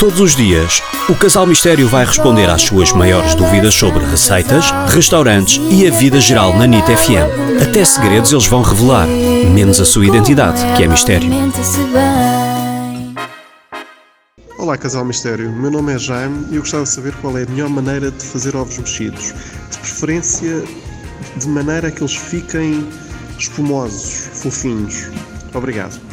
Todos os dias, o Casal Mistério vai responder às suas maiores dúvidas sobre receitas, restaurantes e a vida geral na NIT FM. Até segredos eles vão revelar, menos a sua identidade, que é mistério. Olá, Casal Mistério. Meu nome é Jaime e eu gostava de saber qual é a melhor maneira de fazer ovos mexidos. De preferência, de maneira que eles fiquem espumosos, fofinhos. Obrigado.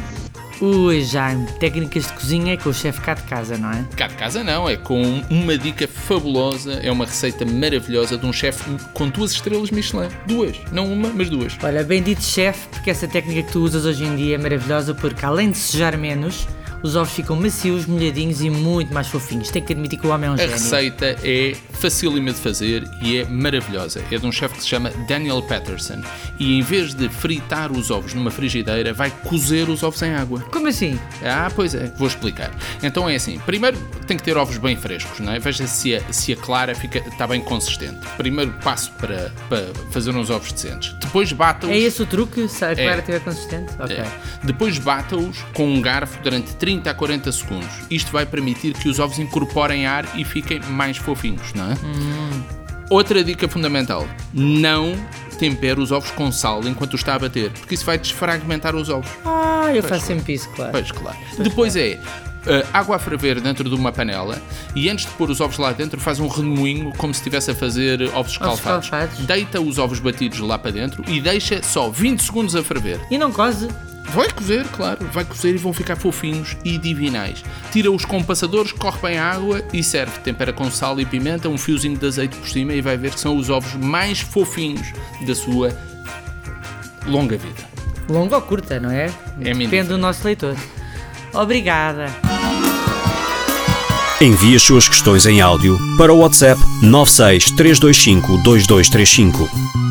Ui, Jaime, técnicas de cozinha é com o chefe cá de casa, não é? Cá de casa não, é com uma dica fabulosa, é uma receita maravilhosa de um chefe com duas estrelas Michelin. Duas, não uma, mas duas. Olha, bem dito chefe, porque essa técnica que tu usas hoje em dia é maravilhosa porque além de sujar menos, os ovos ficam macios, molhadinhos e muito mais fofinhos. Tem que admitir que o homem é um A gênio. receita é facílima de fazer e é maravilhosa. É de um chefe que se chama Daniel Patterson e em vez de fritar os ovos numa frigideira, vai cozer os ovos em água. Como assim? Ah, pois é, vou explicar. Então é assim, primeiro tem que ter ovos bem frescos, não é? Veja se a, se a clara fica, está bem consistente. Primeiro passo para, para fazer uns ovos decentes. Depois bata-os. É esse o truque? Se a clara É. estiver consistente? Ok. É. Depois bata-os com um garfo durante 30 a 40 segundos. Isto vai permitir que os ovos incorporem ar e fiquem mais fofinhos, não é? Outra dica fundamental: não tempere os ovos com sal enquanto está a bater, porque isso vai desfragmentar os ovos. Ah, eu faço sempre isso, claro. Pois, claro. Depois é uh, água a ferver dentro de uma panela e antes de pôr os ovos lá dentro faz um remoinho como se estivesse a fazer ovos escalfados. Deita os ovos batidos lá para dentro e deixa só 20 segundos a ferver. E não cose? Vai cozer, claro, vai cozer e vão ficar fofinhos e divinais. Tira-os com passadores, corre bem a água e serve. Tempera com sal e pimenta, um fiozinho de azeite por cima e vai ver que são os ovos mais fofinhos da sua longa vida. Longa ou curta, não é? É-me Depende do nosso leitor. Obrigada. Envie as suas questões em áudio para o WhatsApp 96 325 2235.